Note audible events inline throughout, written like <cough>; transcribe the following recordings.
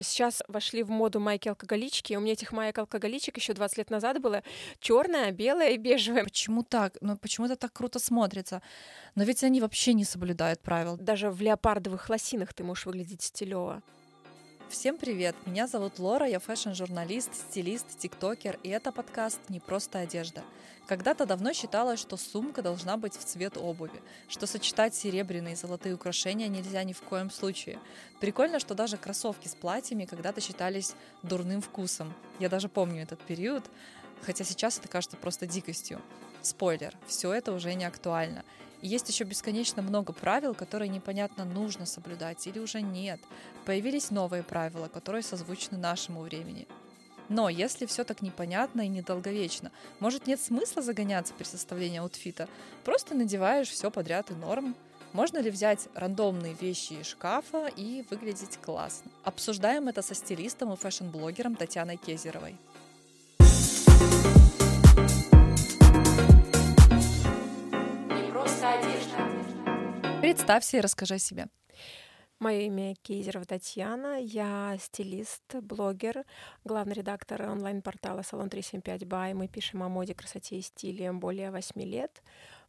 Сейчас вошли в моду майки-алкоголички. У меня этих маек-алкоголичек еще 20 лет назад было черное, белое и бежевое. Почему так? Ну почему это так круто смотрится? Но ведь они вообще не соблюдают правил. Даже в леопардовых лосинах ты можешь выглядеть стилево. Всем привет! Меня зовут Лора, я фэшн-журналист, стилист, тиктокер, и это подкаст «Не просто одежда». Когда-то давно считалось, что сумка должна быть в цвет обуви, что сочетать серебряные и золотые украшения нельзя ни в коем случае. Прикольно, что даже кроссовки с платьями когда-то считались дурным вкусом. Я даже помню этот период, хотя сейчас это кажется просто дикостью. Спойлер, все это уже не актуально. Есть еще бесконечно много правил, которые непонятно нужно соблюдать или уже нет. Появились новые правила, которые созвучны нашему времени. Но если все так непонятно и недолговечно, может нет смысла загоняться при составлении аутфита? Просто надеваешь все подряд и норм. Можно ли взять рандомные вещи из шкафа и выглядеть классно? Обсуждаем это со стилистом и фэшн-блогером Татьяной Кезеровой. Представься и расскажи о себе. Мое имя Кейзерова Татьяна, я стилист, блогер, главный редактор онлайн-портала «Салон 375 Бай». Мы пишем о моде, красоте и стиле более восьми лет.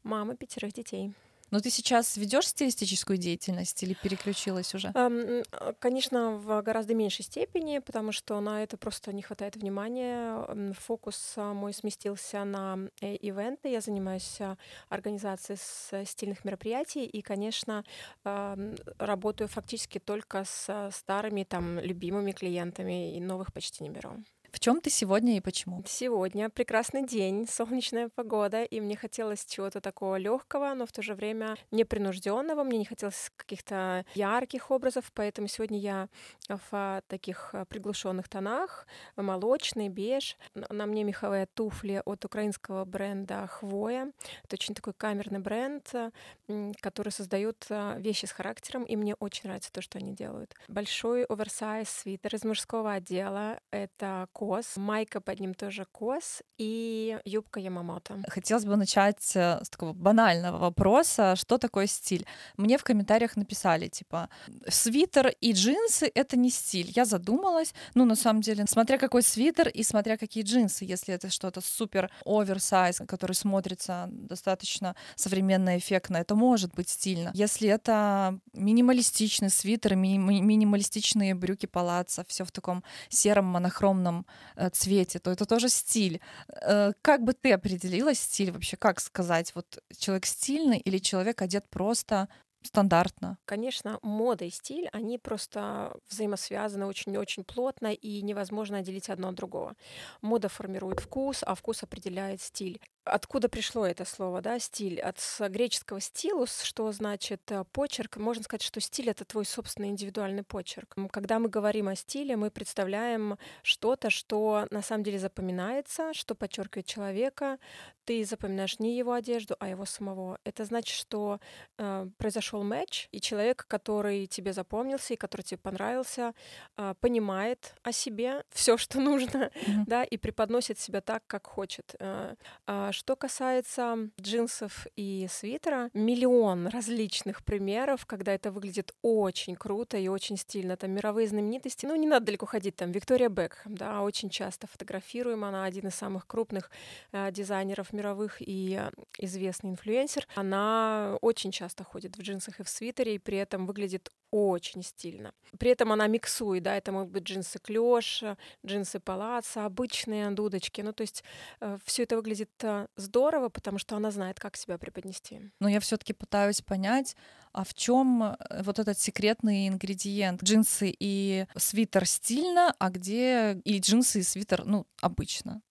Мама пятерых детей. Но ты сейчас ведешь стилистическую деятельность или переключилась уже? Эм, конечно, в гораздо меньшей степени, потому что на это просто не хватает внимания. Фокус а, мой сместился на э, ивенты. Я занимаюсь организацией стильных мероприятий и, конечно, работаю фактически только с старыми там любимыми клиентами и новых почти не беру. В чем ты сегодня и почему? Сегодня прекрасный день, солнечная погода, и мне хотелось чего-то такого легкого, но в то же время непринужденного. Мне не хотелось каких-то ярких образов, поэтому сегодня я в таких приглушенных тонах, молочный, беж. На мне меховые туфли от украинского бренда Хвоя. Это очень такой камерный бренд, который создает вещи с характером, и мне очень нравится то, что они делают. Большой оверсайз свитер из мужского отдела. Это кос, майка под ним тоже кос и юбка Ямамото. Хотелось бы начать э, с такого банального вопроса, что такое стиль? Мне в комментариях написали, типа, свитер и джинсы — это не стиль. Я задумалась, ну, на самом деле, смотря какой свитер и смотря какие джинсы, если это что-то супер оверсайз, который смотрится достаточно современно, эффектно, это может быть стильно. Если это минималистичный свитер, ми- минималистичные брюки палаца, все в таком сером монохромном цвете, то это тоже стиль. Э, как бы ты определила стиль вообще? Как сказать, вот человек стильный или человек одет просто стандартно. Конечно, мода и стиль, они просто взаимосвязаны очень-очень плотно, и невозможно отделить одно от другого. Мода формирует вкус, а вкус определяет стиль. Откуда пришло это слово, да, стиль? От греческого стилус, что значит э, почерк. Можно сказать, что стиль — это твой собственный индивидуальный почерк. Когда мы говорим о стиле, мы представляем что-то, что на самом деле запоминается, что подчеркивает человека. Ты запоминаешь не его одежду, а его самого. Это значит, что э, произошел матч, и человек, который тебе запомнился и который тебе понравился, э, понимает о себе все, что нужно, mm-hmm. <laughs> да, и преподносит себя так, как хочет. Э, э, что касается джинсов и свитера, миллион различных примеров, когда это выглядит очень круто и очень стильно. Там мировые знаменитости, ну не надо далеко ходить, там Виктория Бекхэм, да, очень часто фотографируем, она один из самых крупных э, дизайнеров мировых и э, известный инфлюенсер. Она очень часто ходит в джинсах и в свитере, и при этом выглядит очень стильно. При этом она миксует, да, это могут быть джинсы клеш, джинсы палаца, обычные дудочки. Ну, то есть э, все это выглядит э, здорово, потому что она знает, как себя преподнести. Но я все-таки пытаюсь понять, а в чем э, вот этот секретный ингредиент? Джинсы и свитер стильно, а где и джинсы и свитер, ну, обычно?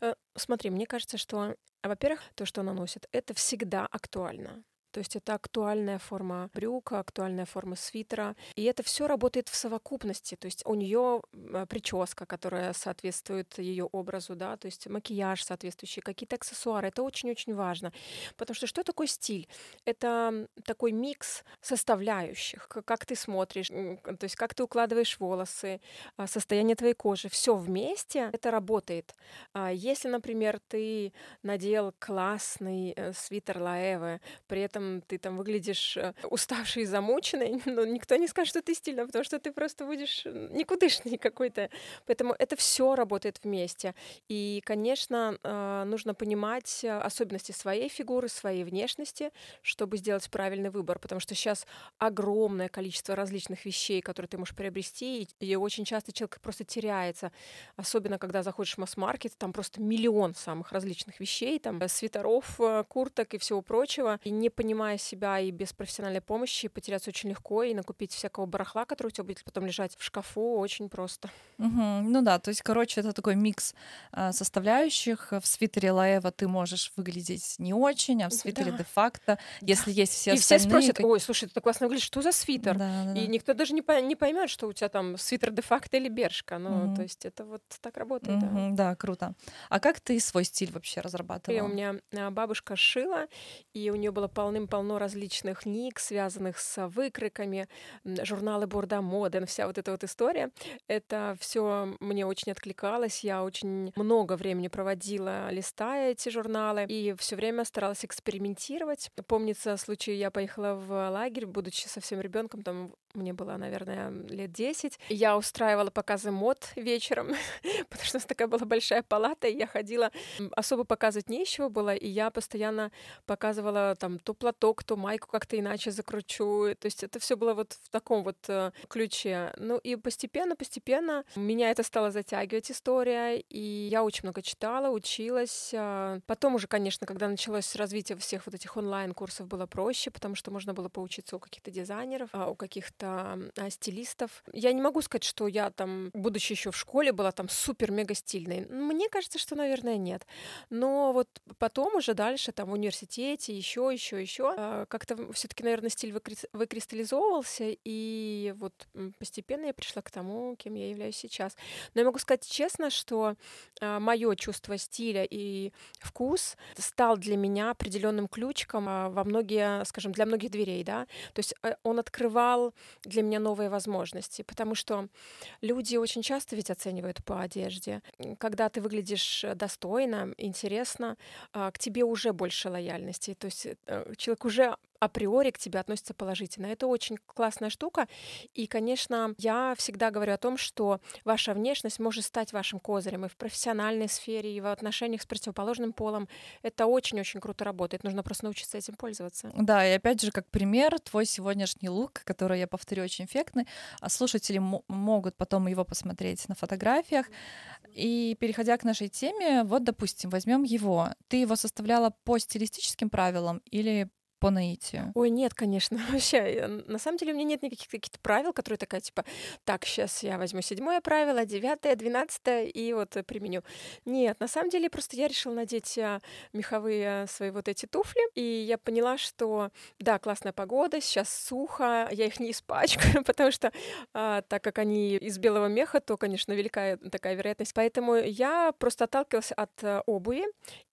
Э, смотри, мне кажется, что, во-первых, то, что она носит, это всегда актуально. То есть это актуальная форма брюка, актуальная форма свитера. И это все работает в совокупности. То есть у нее а, прическа, которая соответствует ее образу, да, то есть макияж соответствующий, какие-то аксессуары. Это очень-очень важно. Потому что что такое стиль? Это такой микс составляющих, как ты смотришь, то есть как ты укладываешь волосы, а, состояние твоей кожи. Все вместе это работает. А если, например, ты надел классный э, свитер Лаэвы, при этом этом ты там выглядишь э, уставший и замученный, <laughs> но никто не скажет, что ты стильно, потому что ты просто будешь никудышный <laughs> какой-то. Поэтому это все работает вместе. И, конечно, э, нужно понимать особенности своей фигуры, своей внешности, чтобы сделать правильный выбор, потому что сейчас огромное количество различных вещей, которые ты можешь приобрести, и очень часто человек просто теряется, особенно когда заходишь в масс-маркет, там просто миллион самых различных вещей, там свитеров, курток и всего прочего, и не понимая себя и без профессиональной помощи потеряться очень легко и накупить всякого барахла, который у тебя будет потом лежать в шкафу, очень просто. Угу. Ну да, то есть, короче, это такой микс э, составляющих. В свитере Лаева ты можешь выглядеть не очень, а в свитере да. де-факто, если да. есть все и все спросят, ой, слушай, ты так классно выглядишь, что за свитер? Да, да, да. И никто даже не, по- не поймет, что у тебя там свитер де-факто или бершка. Ну, угу. то есть это вот так работает. Угу, да. да, круто. А как ты свой стиль вообще разрабатывала? И у меня а, бабушка шила, и у нее было полным-полно различных ник, связанных с выкройками, журналы Борда Моден, вся вот эта вот история. Это все мне очень откликалось. Я очень много времени проводила, листая эти журналы, и все время старалась экспериментировать. Помнится случай, я поехала в лагерь, будучи совсем ребенком, там мне было, наверное, лет 10. Я устраивала показы мод вечером, <laughs> потому что у нас такая была большая палата, и я ходила, особо показывать нечего было, и я постоянно показывала там то платок, то майку как-то иначе закручу. То есть это все было вот в таком вот э, ключе. Ну и постепенно, постепенно меня это стало затягивать история, и я очень много читала, училась. А потом уже, конечно, когда началось развитие всех вот этих онлайн-курсов, было проще, потому что можно было поучиться у каких-то дизайнеров, а у каких-то каких-то стилистов. Я не могу сказать, что я там, будучи еще в школе, была там супер-мега стильной. Мне кажется, что, наверное, нет. Но вот потом уже дальше, там, в университете, еще, еще, еще, а, как-то все-таки, наверное, стиль выкристаллизовывался, и вот постепенно я пришла к тому, кем я являюсь сейчас. Но я могу сказать честно, что а, мое чувство стиля и вкус стал для меня определенным ключиком а, во многие, скажем, для многих дверей, да. То есть э, он открывал для меня новые возможности, потому что люди очень часто ведь оценивают по одежде. Когда ты выглядишь э, достойно, интересно, а, к тебе уже больше лояльности. То есть э, человек уже априори к тебе относятся положительно. Это очень классная штука. И, конечно, я всегда говорю о том, что ваша внешность может стать вашим козырем и в профессиональной сфере, и в отношениях с противоположным полом. Это очень-очень круто работает. Нужно просто научиться этим пользоваться. Да, и опять же, как пример, твой сегодняшний лук, который, я повторю, очень эффектный. А слушатели могут потом его посмотреть на фотографиях. И переходя к нашей теме, вот, допустим, возьмем его. Ты его составляла по стилистическим правилам или по наитию? Ой, нет, конечно. <laughs> Вообще, на самом деле у меня нет никаких каких-то правил, которые такая, типа, так, сейчас я возьму седьмое правило, девятое, двенадцатое и вот применю. Нет, на самом деле просто я решила надеть а, меховые свои вот эти туфли, и я поняла, что, да, классная погода, сейчас сухо, я их не испачкаю, <laughs> потому что, а, так как они из белого меха, то, конечно, велика такая вероятность. Поэтому я просто отталкивалась от обуви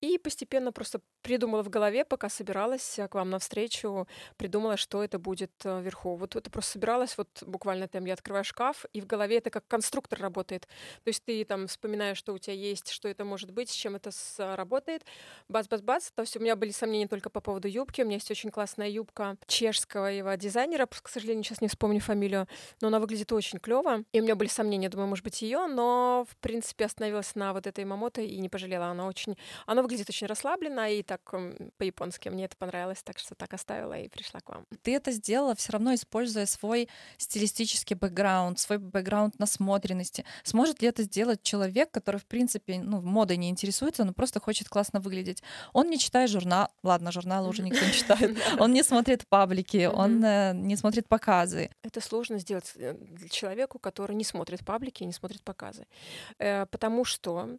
и постепенно просто придумала в голове, пока собиралась к вам на навстречу придумала, что это будет э, вверху. Вот это просто собиралась, вот буквально там я открываю шкаф, и в голове это как конструктор работает. То есть ты там вспоминаешь, что у тебя есть, что это может быть, с чем это работает. Бац-бац-бац. То есть у меня были сомнения только по поводу юбки. У меня есть очень классная юбка чешского его дизайнера, к сожалению, сейчас не вспомню фамилию, но она выглядит очень клево. И у меня были сомнения, думаю, может быть, ее, но в принципе остановилась на вот этой Мамото и не пожалела. Она очень, она выглядит очень расслабленно и так по-японски. Мне это понравилось, так что что так оставила и пришла к вам. Ты это сделала все равно, используя свой стилистический бэкграунд, свой бэкграунд насмотренности. Сможет ли это сделать человек, который, в принципе, ну, модой не интересуется, но просто хочет классно выглядеть? Он не читает журнал, ладно, журналы уже никто не читает, <laughs> он не смотрит паблики, он э, не смотрит показы. Это сложно сделать э, человеку, который не смотрит паблики и не смотрит показы. Э, потому что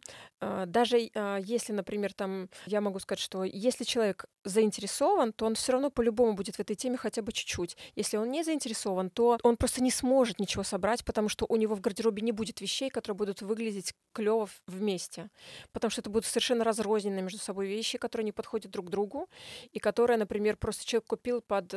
даже если, например, там, я могу сказать, что если человек заинтересован, то он все равно по-любому будет в этой теме хотя бы чуть-чуть. Если он не заинтересован, то он просто не сможет ничего собрать, потому что у него в гардеробе не будет вещей, которые будут выглядеть клево вместе. Потому что это будут совершенно разрозненные между собой вещи, которые не подходят друг другу, и которые, например, просто человек купил под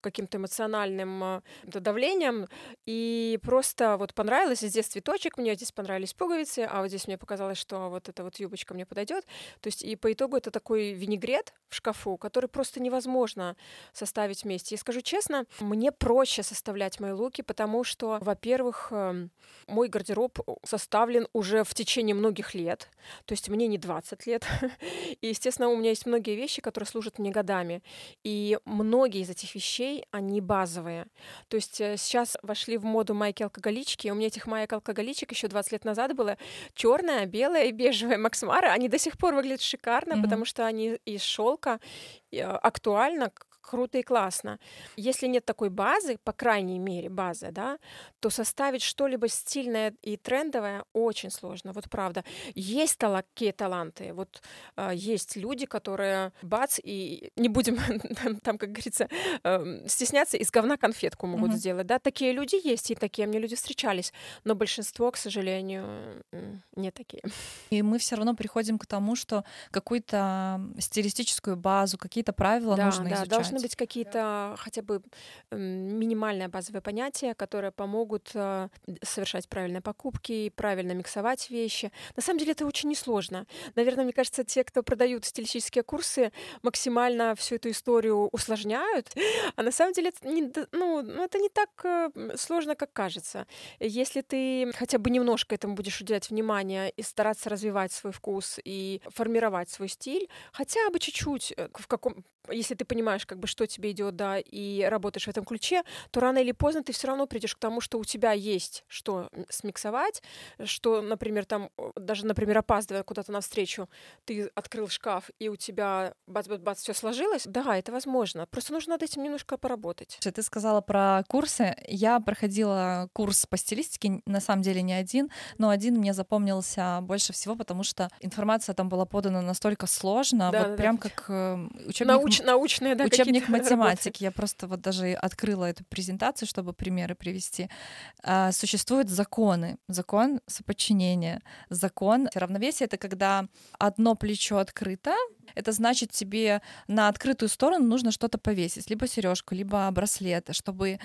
каким-то эмоциональным э, давлением, и просто вот понравилось, здесь цветочек, мне здесь понравились пуговицы, а вот здесь мне показалось, что вот эта вот юбочка мне подойдет. То есть и по итогу это такой винегрет в шкафу, который просто невозможно составить вместе. И скажу честно, мне проще составлять мои луки, потому что, во-первых, эм, мой гардероб составлен уже в течение многих лет, то есть мне не 20 лет. <laughs> И, естественно, у меня есть многие вещи, которые служат мне годами. И многие из этих вещей, они базовые. То есть э, сейчас вошли в моду майки-алкоголички. У меня этих майк-алкоголичек еще 20 лет назад было черная, белая и бежевая Максмара. Они до сих пор выглядят шикарно, mm-hmm. потому что они из шелка э, актуально круто и классно. Если нет такой базы, по крайней мере, базы, да, то составить что-либо стильное и трендовое очень сложно. Вот правда. Есть такие таланты. Вот э, есть люди, которые бац, и не будем <laughs> там, как говорится, э, стесняться, из говна конфетку могут mm-hmm. сделать. Да, такие люди есть, и такие мне люди встречались. Но большинство, к сожалению, не такие. И мы все равно приходим к тому, что какую-то стилистическую базу, какие-то правила да, нужно да, изучать. Должны быть какие-то хотя бы минимальные базовые понятия, которые помогут э, совершать правильные покупки, правильно миксовать вещи. На самом деле это очень несложно. Наверное, мне кажется, те, кто продают стилистические курсы, максимально всю эту историю усложняют, а на самом деле это не, ну, ну, это не так э, сложно, как кажется. Если ты хотя бы немножко этому будешь уделять внимание и стараться развивать свой вкус и формировать свой стиль, хотя бы чуть-чуть, э, в каком, если ты понимаешь, как бы, что тебе идет, да, и работаешь в этом ключе, то рано или поздно ты все равно придешь к тому, что у тебя есть что смиксовать, что, например, там, даже, например, опаздывая куда-то навстречу, ты открыл шкаф, и у тебя бац-бац-бац все сложилось. Да, это возможно. Просто нужно над этим немножко поработать. Ты сказала про курсы. Я проходила курс по стилистике, на самом деле не один, но один мне запомнился больше всего, потому что информация там была подана настолько сложно, да, вот да, прям да. как э, учебник Науч, научные, да, учебник <laughs> математики. Работы. Я просто вот даже открыла эту презентацию, чтобы примеры привести. А, существуют законы. Закон соподчинения. Закон равновесия — это когда одно плечо открыто, это значит, тебе на открытую сторону нужно что-то повесить, либо сережку, либо браслет, чтобы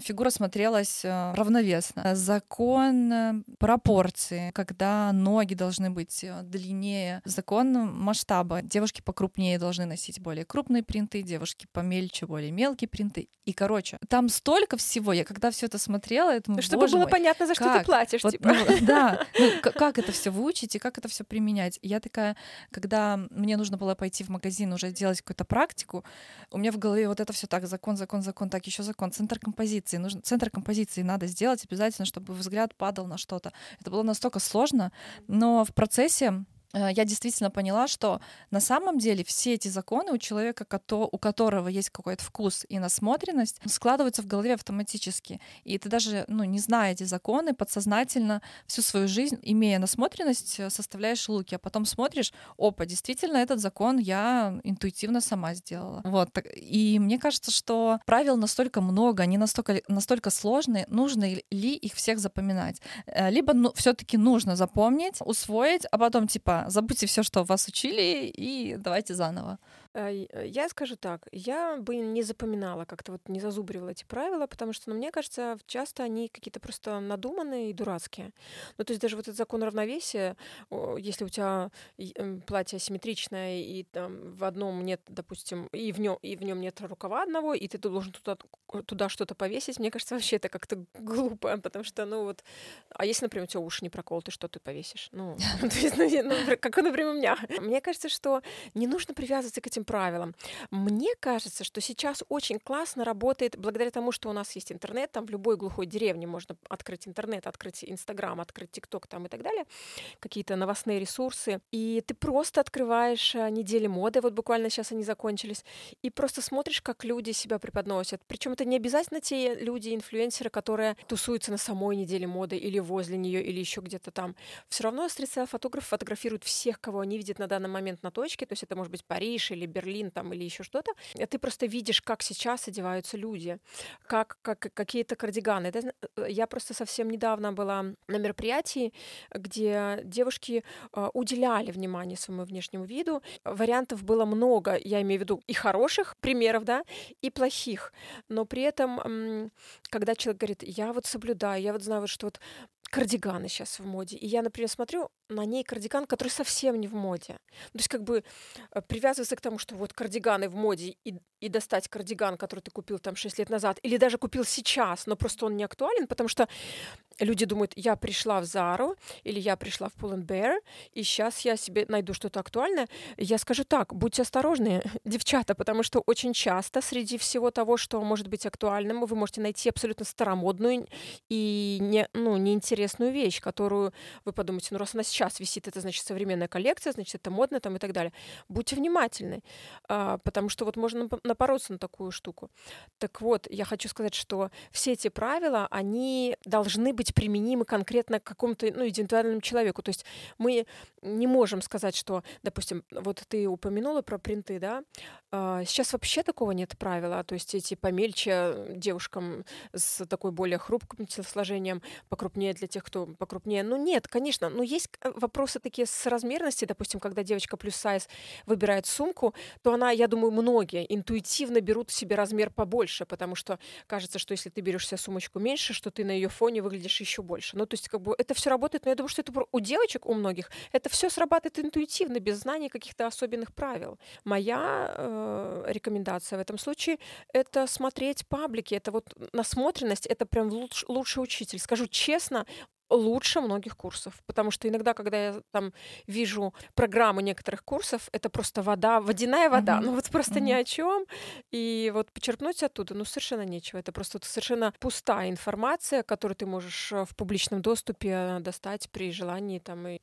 фигура смотрелась э, равновесно. Закон э, пропорции, когда ноги должны быть э, длиннее. Закон масштаба. Девушки покрупнее должны носить более крупные принты, девушки помельче, более мелкие принты. И, короче, там столько всего. Я когда все это смотрела, это ну, Чтобы было мой, понятно, за как? что ты платишь. Вот, типа. ну, да, <laughs> ну, как это все выучить и как это все применять. Я такая, когда мне нужно было пойти в магазин уже делать какую-то практику, у меня в голове вот это все так, закон, закон, закон, так, еще закон, центр композиции. Нужно, центр композиции надо сделать обязательно, чтобы взгляд падал на что-то. Это было настолько сложно, но в процессе я действительно поняла, что на самом деле все эти законы у человека, у которого есть какой-то вкус и насмотренность, складываются в голове автоматически. И ты даже, ну, не зная эти законы, подсознательно всю свою жизнь, имея насмотренность, э, составляешь луки, а потом смотришь, опа, действительно, этот закон я интуитивно сама сделала. Вот. И мне кажется, что правил настолько много, они настолько, настолько сложные, нужно ли их всех запоминать? Э, либо ну, все таки нужно запомнить, усвоить, а потом типа забудьте все, что вас учили, и давайте заново. Э, э, я скажу так, я бы не запоминала, как-то вот не зазубривала эти правила, потому что, ну, мне кажется, часто они какие-то просто надуманные и дурацкие. Ну, то есть даже вот этот закон равновесия, если у тебя платье асимметричное, и там в одном нет, допустим, и в нем, и в нем нет рукава одного, и ты должен туда, туда что-то повесить, мне кажется, <laughs> вообще это как-то глупо, потому что, ну, вот, а если, например, у тебя уши не проколоты, что ты повесишь? Ну, <laughs> ну как, например, у меня. Мне кажется, что не нужно привязываться к этим правилам. Мне кажется, что сейчас очень классно работает, благодаря тому, что у нас есть интернет, там в любой глухой деревне можно открыть интернет, открыть Инстаграм, открыть ТикТок там и так далее, какие-то новостные ресурсы, и ты просто открываешь э, недели моды, вот буквально сейчас они закончились, и просто смотришь, как люди себя преподносят. Причем это не обязательно те люди, инфлюенсеры, которые тусуются на самой неделе моды или возле нее, или еще где-то там. Все равно стрит-фотограф фотографирует всех, кого они видят на данный момент на точке, то есть это может быть Париж или Берлин там или еще что-то, ты просто видишь, как сейчас одеваются люди, как, как какие-то кардиганы. Это, э, я просто совсем недавно была на мероприятии, где девушки э, уделяли внимание своему внешнему виду. Вариантов было много, я имею в виду и хороших примеров, да, и плохих. Но при этом, когда человек говорит, я вот соблюдаю, я вот знаю, что вот кардиганы сейчас в моде. И я, например, смотрю на ней кардиган, который совсем не в моде. То есть как бы э, привязываться к тому, что вот кардиганы в моде и, и достать кардиган, который ты купил там 6 лет назад, или даже купил сейчас, но просто он не актуален, потому что люди думают, я пришла в Зару или я пришла в Pull Bear, и сейчас я себе найду что-то актуальное. Я скажу так, будьте осторожны, <laughs> девчата, потому что очень часто среди всего того, что может быть актуальным, вы можете найти абсолютно старомодную и не, ну, неинтересную вещь, которую вы подумаете, ну раз она сейчас висит, это значит современная коллекция, значит это модно там и так далее. Будьте внимательны, а, потому что вот можно напороться на такую штуку. Так вот, я хочу сказать, что все эти правила, они должны быть быть применимы конкретно к какому-то ну, индивидуальному человеку. То есть мы не можем сказать, что, допустим, вот ты упомянула про принты, да, а, сейчас вообще такого нет правила, то есть эти помельче девушкам с такой более хрупким телосложением, покрупнее для тех, кто покрупнее. Ну нет, конечно, но есть вопросы такие с размерности, допустим, когда девочка плюс сайз выбирает сумку, то она, я думаю, многие интуитивно берут себе размер побольше, потому что кажется, что если ты берешь себе сумочку меньше, что ты на ее фоне выглядишь еще больше. Ну то есть как бы это все работает, но я думаю, что это у девочек, у многих, это все срабатывает интуитивно, без знания каких-то особенных правил. Моя э, Э, рекомендация в этом случае — это смотреть паблики. Это вот насмотренность — это прям луч, лучший учитель. Скажу честно, лучше многих курсов, потому что иногда, когда я там вижу программы некоторых курсов, это просто вода, водяная вода, mm-hmm. ну вот просто mm-hmm. ни о чем, и вот почерпнуть оттуда, ну совершенно нечего, это просто совершенно пустая информация, которую ты можешь э, в публичном доступе достать при желании там и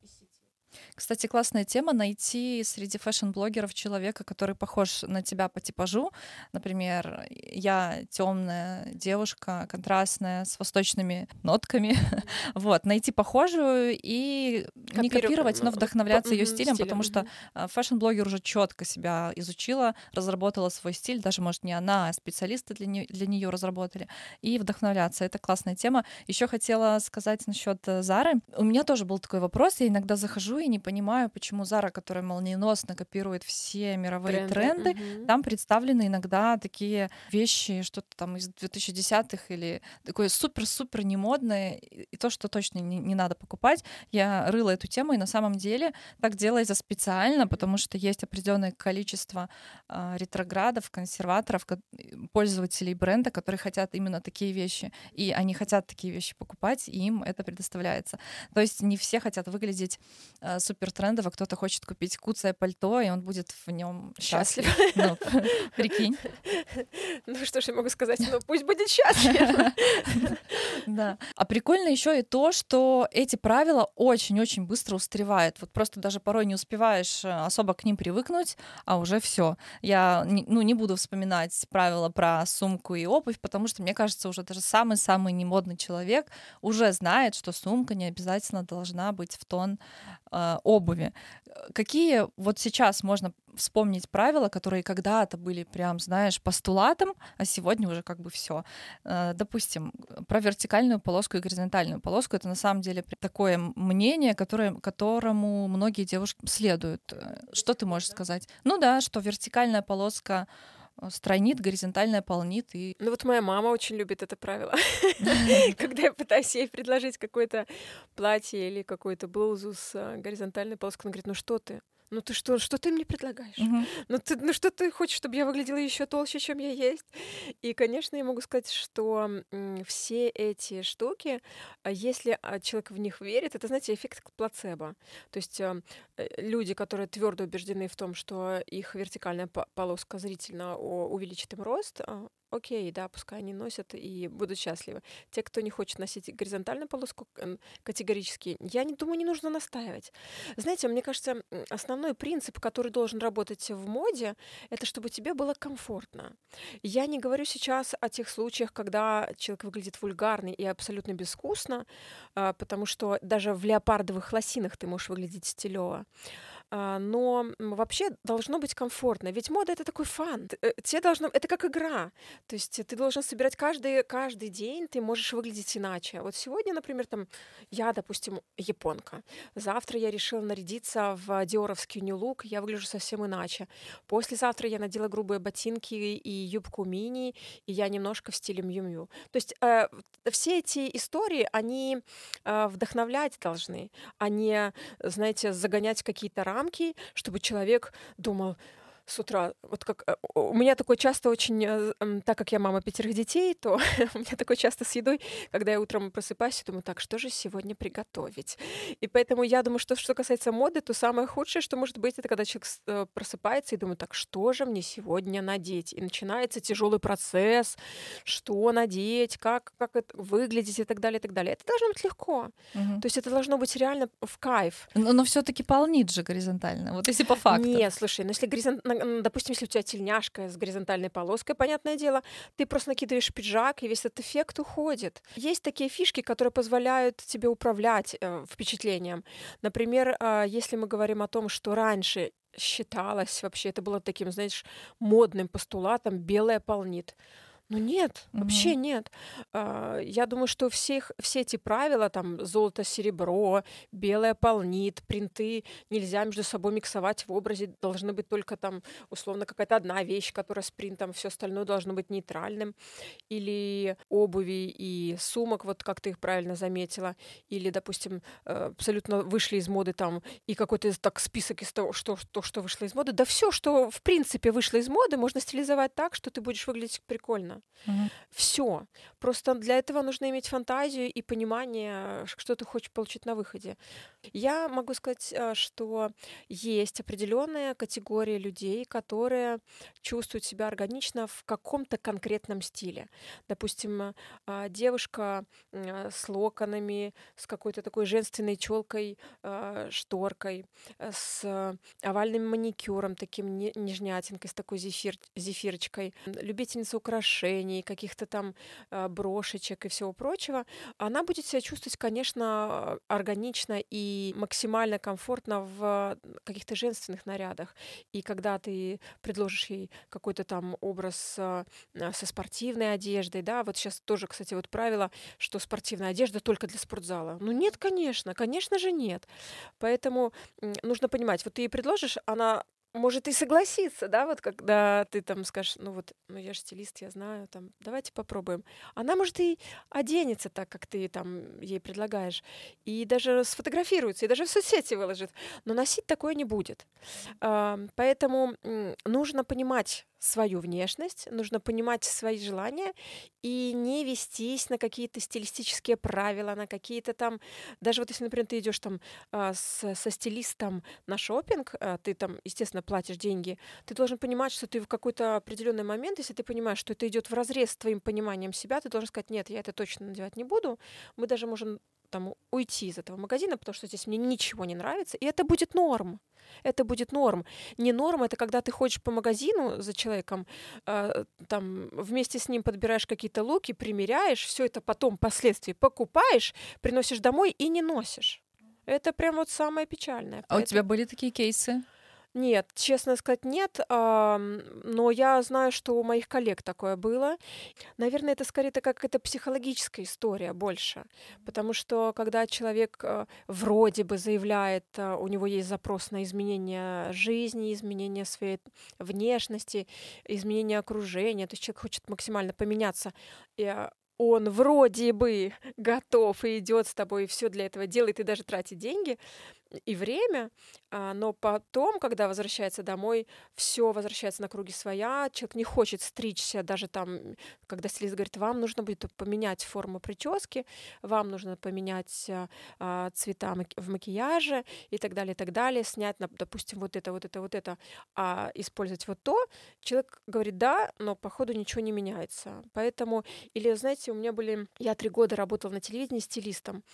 кстати, классная тема найти среди фэшн-блогеров человека, который похож на тебя по типажу. Например, я темная девушка, контрастная, с восточными нотками. <laughs> вот, найти похожую и не копировать, но вдохновляться ее стилем, стилем, потому что а, фэшн-блогер уже четко себя изучила, разработала свой стиль, даже, может, не она, а специалисты для, не, для нее разработали, и вдохновляться. Это классная тема. Еще хотела сказать насчет э, Зары. У меня тоже был такой вопрос. Я иногда захожу и не понимаю, почему Зара, которая молниеносно копирует все мировые тренды, тренды угу. там представлены иногда такие вещи, что-то там из 2010-х или такое супер-супер немодное, и то, что точно не, не надо покупать. Я рыла эту тему, и на самом деле так делается специально, потому что есть определенное количество э, ретроградов, консерваторов, пользователей бренда, которые хотят именно такие вещи, и они хотят такие вещи покупать, и им это предоставляется. То есть не все хотят выглядеть э, супер супер трендово, кто-то хочет купить куцое пальто, и он будет в нем счастлив. Ну, <laughs> прикинь. <laughs> Ну что ж я могу сказать, ну пусть будет счастлив. <laughs> Да. А прикольно еще и то, что эти правила очень-очень быстро устаревают. Вот просто даже порой не успеваешь э, особо к ним привыкнуть, а уже все. Я ну, не буду вспоминать правила про сумку и обувь, потому что, мне кажется, уже даже самый-самый немодный человек уже знает, что сумка не обязательно должна быть в тон э, обуви. Какие вот сейчас можно вспомнить правила, которые когда-то были прям, знаешь, постулатом, а сегодня уже как бы все. Э, допустим, про вертикальную полоску и горизонтальную полоску это на самом деле такое мнение, которое, которому многие девушки следуют. Э, что ты можешь сказать? Ну да, что вертикальная полоска странит, горизонтальная полнит. И... Ну вот моя мама очень любит это правило. <laughs> Когда я пытаюсь ей предложить какое-то платье или какую-то блузу с горизонтальной полоской, она говорит, ну что ты? Ну ты что, что ты мне предлагаешь? Угу. Ну, ты, ну что ты хочешь, чтобы я выглядела еще толще, чем я есть? И, конечно, я могу сказать, что все эти штуки, а, если а, человек в них верит, это, знаете, эффект плацебо. То есть э, люди, которые твердо убеждены в том, что их вертикальная полоска зрительно увеличит им рост, а, окей, да, пускай они носят и будут счастливы. Те, кто не хочет носить горизонтальную полоску, категорически, я не думаю, не нужно настаивать. Знаете, мне кажется, основной принцип, который должен работать в моде, это чтобы тебе было комфортно. Я не говорю сейчас о тех случаях, когда человек выглядит вульгарный и абсолютно безвкусно, а, потому что даже в леопардовых лосинах ты можешь выглядеть стилево. А, но вообще должно быть комфортно. Ведь мода это такой фан. Э, тебе должно, это как игра. То есть ты должен собирать каждый, каждый день, ты можешь выглядеть иначе. Вот сегодня, например, там я, допустим, японка. Завтра я решила нарядиться в диоровский look, я выгляжу совсем иначе. Послезавтра я надела грубые ботинки и юбку мини, и я немножко в стиле мью-мью. То есть э, все эти истории, они э, вдохновлять должны, а не, знаете, загонять какие-то рамки, чтобы человек думал, с утра, вот как э, у меня такое часто очень, э, так как я мама пятерых детей, то <laughs> у меня такое часто с едой, когда я утром просыпаюсь и думаю, так, что же сегодня приготовить? И поэтому я думаю, что что касается моды, то самое худшее, что может быть, это когда человек э, просыпается и думает, так, что же мне сегодня надеть? И начинается тяжелый процесс, что надеть, как, как это выглядеть и так далее, и так далее. Это должно быть легко. Угу. То есть это должно быть реально в кайф. Но, но все-таки полнит же горизонтально. Вот если по факту. Нет, слушай, ну если горизонтально допустим, если у тебя тельняшка с горизонтальной полоской, понятное дело, ты просто накидываешь пиджак, и весь этот эффект уходит. Есть такие фишки, которые позволяют тебе управлять э, впечатлением. Например, э, если мы говорим о том, что раньше считалось вообще, это было таким, знаешь, модным постулатом «белое полнит». Ну нет, угу. вообще нет. А, я думаю, что всех, все эти правила, там, золото, серебро, белое полнит, принты, нельзя между собой миксовать в образе, должны быть только там, условно, какая-то одна вещь, которая с принтом, все остальное должно быть нейтральным. Или обуви и сумок, вот как ты их правильно заметила. Или, допустим, э, абсолютно вышли из моды там, и какой-то так список из того, что, то, что вышло из моды. Да все, что в принципе вышло из моды, можно стилизовать так, что ты будешь выглядеть прикольно. Угу. Все. Просто для этого нужно иметь фантазию и понимание, что ты хочешь получить на выходе. Я могу сказать, э, что есть определенная категория людей, которые чувствуют себя органично в каком-то конкретном стиле. Допустим, э, девушка э, с локонами, с какой-то такой женственной челкой, шторкой, с овальным маникюром, таким нежнятинкой, с такой зефир, зефирочкой, любительница украшений, каких-то там брошечек и всего прочего, она будет себя чувствовать, конечно, органично и максимально комфортно в каких-то женственных нарядах. И когда ты предложишь ей какой-то там образ э, со спортивной одеждой, да, вот сейчас тоже, кстати, вот правило, что спортивная одежда только для спортзала. Ну нет, конечно, конечно же нет. Поэтому нужно понимать, вот ты ей предложишь, она может и согласиться, да, вот когда ты там скажешь, ну вот, ну я же стилист, я знаю, там, давайте попробуем. Она, может, и оденется так, как ты там ей предлагаешь, и даже сфотографируется, и даже в соцсети выложит, но носить такое не будет. Поэтому нужно понимать, свою внешность, нужно понимать свои желания и не вестись на какие-то стилистические правила, на какие-то там, даже вот если, например, ты идешь там а, с, со стилистом на шопинг, а, ты там, естественно, платишь деньги, ты должен понимать, что ты в какой-то определенный момент, если ты понимаешь, что это идет в разрез с твоим пониманием себя, ты должен сказать, нет, я это точно надевать не буду, мы даже можем там уйти из этого магазина, потому что здесь мне ничего не нравится, и это будет норм. Это будет норм. Не норм это когда ты ходишь по магазину за человеком, э, там вместе с ним подбираешь какие-то луки, примеряешь, все это потом впоследствии покупаешь, приносишь домой и не носишь. Это прям вот самое печальное. А Поэтому... у тебя были такие кейсы? Нет, честно сказать, нет. Но я знаю, что у моих коллег такое было. Наверное, это скорее такая какая-то психологическая история больше. Потому что когда человек э, вроде бы заявляет, э, у него есть запрос на изменение жизни, изменение своей внешности, изменение окружения, то есть человек хочет максимально поменяться, и а, он вроде бы готов и идет с тобой, и все для этого делает, и даже тратит деньги, и время, а, но потом, когда возвращается домой, все возвращается на круги своя, человек не хочет стричься, даже там, когда стилист говорит, вам нужно будет поменять форму прически, вам нужно поменять а, а, цвета в макияже и так далее, и так далее, снять, допустим, вот это, вот это, вот это, а использовать вот то, человек говорит, да, но походу ничего не меняется. Поэтому, или, знаете, у меня были, я три года работала на телевидении стилистом,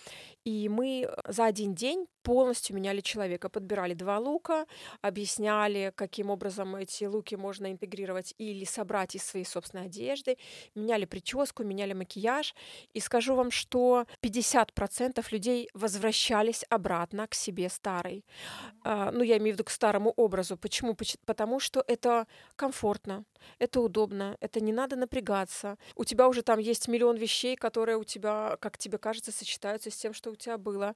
и мы за один день полностью меняли человека. Подбирали два лука, объясняли, каким образом эти луки можно интегрировать или собрать из своей собственной одежды, меняли прическу, меняли макияж. И скажу вам, что 50% людей возвращались обратно к себе старой. А, ну, я имею в виду к старому образу. Почему? Потому что это комфортно, это удобно, это не надо напрягаться. У тебя уже там есть миллион вещей, которые у тебя, как тебе кажется, сочетаются с тем, что у тебя было.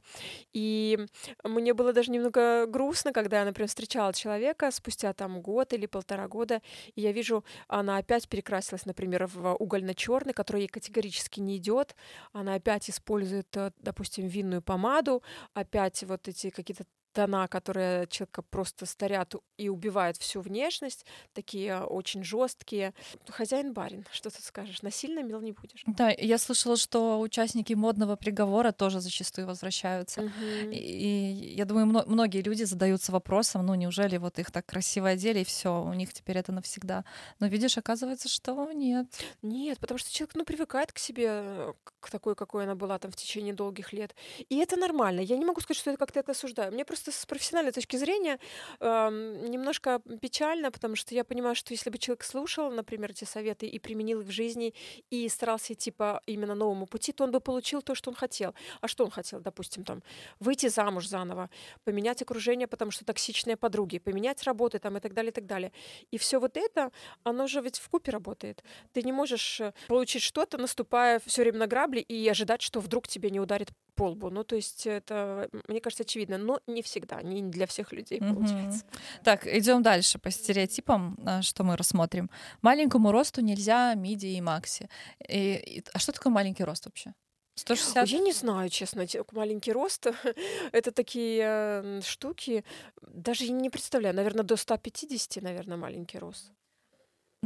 И мне было даже немного грустно, когда я, например, встречала человека спустя там год или полтора года, и я вижу, она опять перекрасилась, например, в угольно-черный, который ей категорически не идет. Она опять использует, э, допустим, винную помаду, опять вот эти какие-то тона, которые человека просто старят и убивают всю внешность, такие очень жесткие. Хозяин-барин, что ты скажешь? Насильно мил не будешь. Да, я слышала, что участники модного приговора тоже зачастую возвращаются. Угу. И, и я думаю, многие люди задаются вопросом, ну неужели вот их так красиво одели, и все, у них теперь это навсегда. Но видишь, оказывается, что нет. Нет, потому что человек, ну, привыкает к себе, к такой, какой она была там в течение долгих лет. И это нормально. Я не могу сказать, что это как-то это осуждаю. Мне просто с профессиональной точки зрения э, немножко печально, потому что я понимаю, что если бы человек слушал, например, эти советы и применил их в жизни и старался идти по именно новому пути, то он бы получил то, что он хотел. А что он хотел? Допустим, там, выйти замуж заново, поменять окружение, потому что токсичные подруги, поменять работы там и так далее, и так далее. И все вот это, оно же ведь в купе работает. Ты не можешь э, получить что-то, наступая все время на грабли и ожидать, что вдруг тебе не ударит по лбу. Ну, то есть это, мне кажется, очевидно, но не всегда, не для всех людей mm-hmm. получается. Так, идем дальше по стереотипам, а, что мы рассмотрим. Маленькому росту нельзя миди и макси. И, и, а что такое маленький рост вообще? 160? Я не знаю, честно, маленький рост. <laughs> это такие штуки. Даже не представляю. Наверное, до 150, наверное, маленький рост.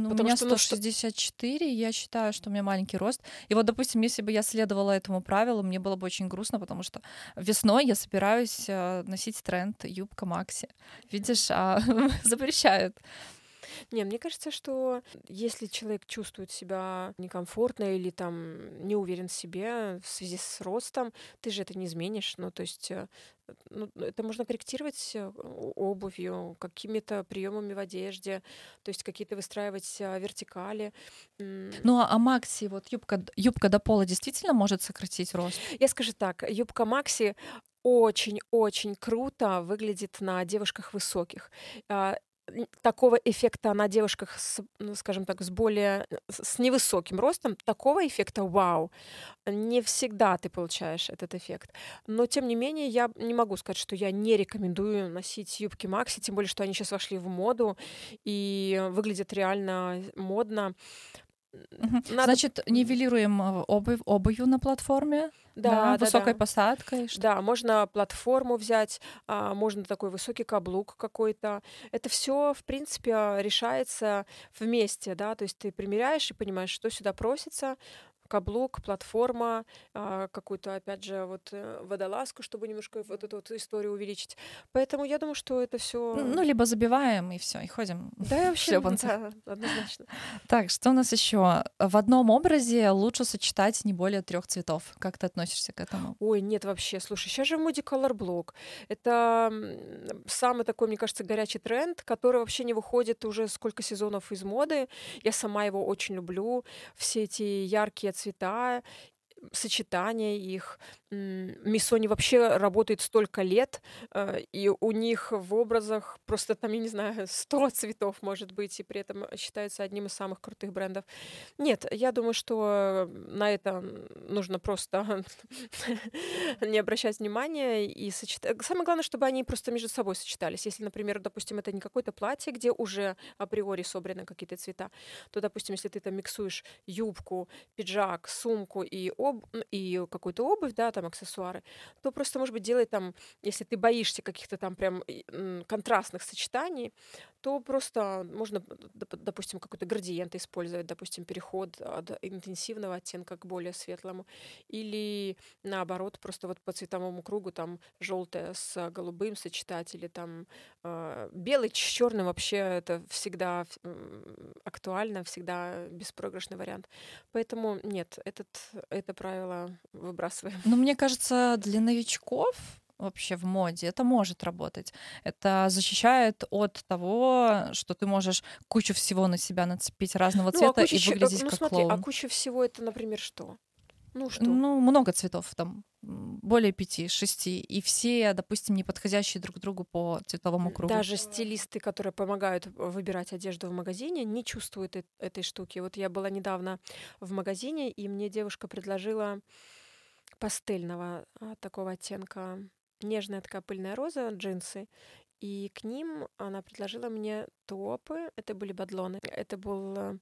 Ну, Потому у меня что, 164, ну, я считаю, что у меня маленький рост. И вот, допустим, если бы я следовала этому правилу, мне было бы очень грустно, потому что весной я собираюсь э, носить тренд юбка Макси. Видишь, а <laughs> запрещают. Не, мне кажется, что если человек чувствует себя некомфортно или там не уверен в себе в связи с ростом, ты же это не изменишь. Ну, то есть э, ну, это можно корректировать э, обувью, какими-то приемами в одежде, то есть какие-то выстраивать а, вертикали. Ну а, а Макси, вот юбка, юбка до пола действительно может сократить рост? Я скажу так, юбка Макси очень-очень круто выглядит на девушках высоких. Такого эффекта на девушках, с, ну, скажем так, с более, с невысоким ростом, такого эффекта вау, не всегда ты получаешь этот эффект. Но, тем не менее, я не могу сказать, что я не рекомендую носить юбки Макси, тем более, что они сейчас вошли в моду и выглядят реально модно. Надо... Значит, нивелируем э, обувь, обувью на платформе, да, да, да высокой да. посадкой. Что... Да, можно платформу взять, а, можно такой высокий каблук какой-то. Это все, в принципе, решается вместе, да, то есть ты примеряешь и понимаешь, что сюда просится, каблук, платформа, а, какую-то, опять же, вот э, водолазку, чтобы немножко вот эту вот историю увеличить. Поэтому я думаю, что это все. Ну, либо забиваем и все, и ходим. <laughs> Да, вообще, да, <laughs> однозначно. <laughs> Так, что у нас еще? В одном образе лучше сочетать не более трех цветов. Как ты относишься к этому? Ой, нет, вообще, слушай, сейчас же в моде Color Block. Это самый такой, мне кажется, горячий тренд, который вообще не выходит уже сколько сезонов из моды. Я сама его очень люблю. Все эти яркие цвета, цвета сочетания их. Миссони вообще работает столько лет, э, и у них в образах просто там, я не знаю, <laughs> 100 цветов может быть, и при этом считается одним из самых крутых брендов. Нет, я думаю, что на это нужно просто <laughs> не обращать внимания и сочетать. Самое главное, чтобы они просто между собой сочетались. Если, например, допустим, это не какое-то платье, где уже априори собраны какие-то цвета, то, допустим, если ты там миксуешь юбку, пиджак, сумку и, об... и какую-то обувь, да, там аксессуары, то просто, может быть, делай там, если ты боишься каких-то там прям контрастных сочетаний, то просто можно, допустим, какой-то градиент использовать, допустим, переход от интенсивного оттенка к более светлому, или наоборот, просто вот по цветовому кругу там желтое с голубым сочетать, или там э, белый с черным вообще это всегда актуально, всегда беспроигрышный вариант. Поэтому нет, этот, это правило выбрасываем. Но мне кажется, для новичков вообще в моде, это может работать. Это защищает от того, что ты можешь кучу всего на себя нацепить разного Ну, а цвета куча, и выглядеть ну как смотри, а клоун. куча всего это, например, что? Ну что? Ну, много цветов, там более пяти, шести, и все, допустим, не подходящие друг другу по цветовому кругу. Даже стилисты, которые помогают выбирать одежду в магазине, не чувствуют э- этой штуки. Вот я была недавно в магазине, и мне девушка предложила пастельного а, такого оттенка, нежная такая пыльная роза, джинсы. И к ним она предложила мне топы, это были бадлоны. Это был э,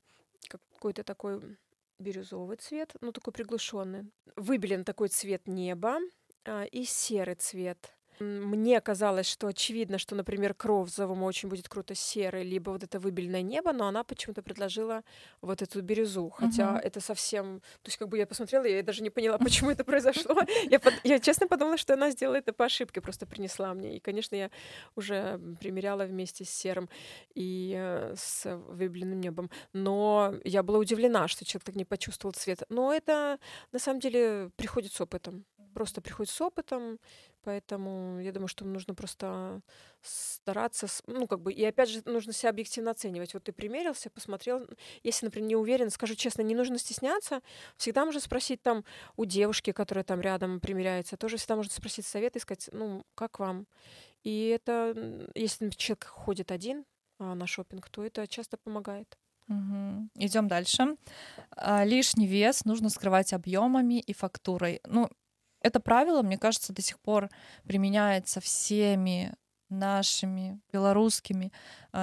какой-то такой бирюзовый цвет, ну такой приглушенный. Выбелен такой цвет неба а, и серый цвет. Мне казалось, что очевидно, что, например, к розовому очень будет круто серый, либо вот это выбеленное небо, но она почему-то предложила вот эту бирюзу, хотя Мгм. это совсем... То есть как бы я посмотрела, я даже не поняла, почему это произошло. <laughs> Я честно подумала, что она сделала это по ошибке, просто принесла мне. И, конечно, я уже примеряла вместе с серым и э, с выбеленным небом. Но я была удивлена, что человек так не почувствовал цвет. Но это на самом деле приходит с опытом. Просто приходит с опытом, поэтому я думаю, что нужно просто стараться, ну, как бы, и опять же, нужно себя объективно оценивать. Вот ты примерился, посмотрел, если, например, не уверен, скажу честно, не нужно стесняться, всегда можно спросить там у девушки, которая там рядом примеряется, тоже всегда можно спросить совет и сказать, ну, как вам? И это, если человек ходит один а, на шопинг, то это часто помогает. Идем дальше. А, Лишний вес нужно скрывать объемами и фактурой. Ну, это правило, мне кажется, до сих пор применяется всеми нашими белорусскими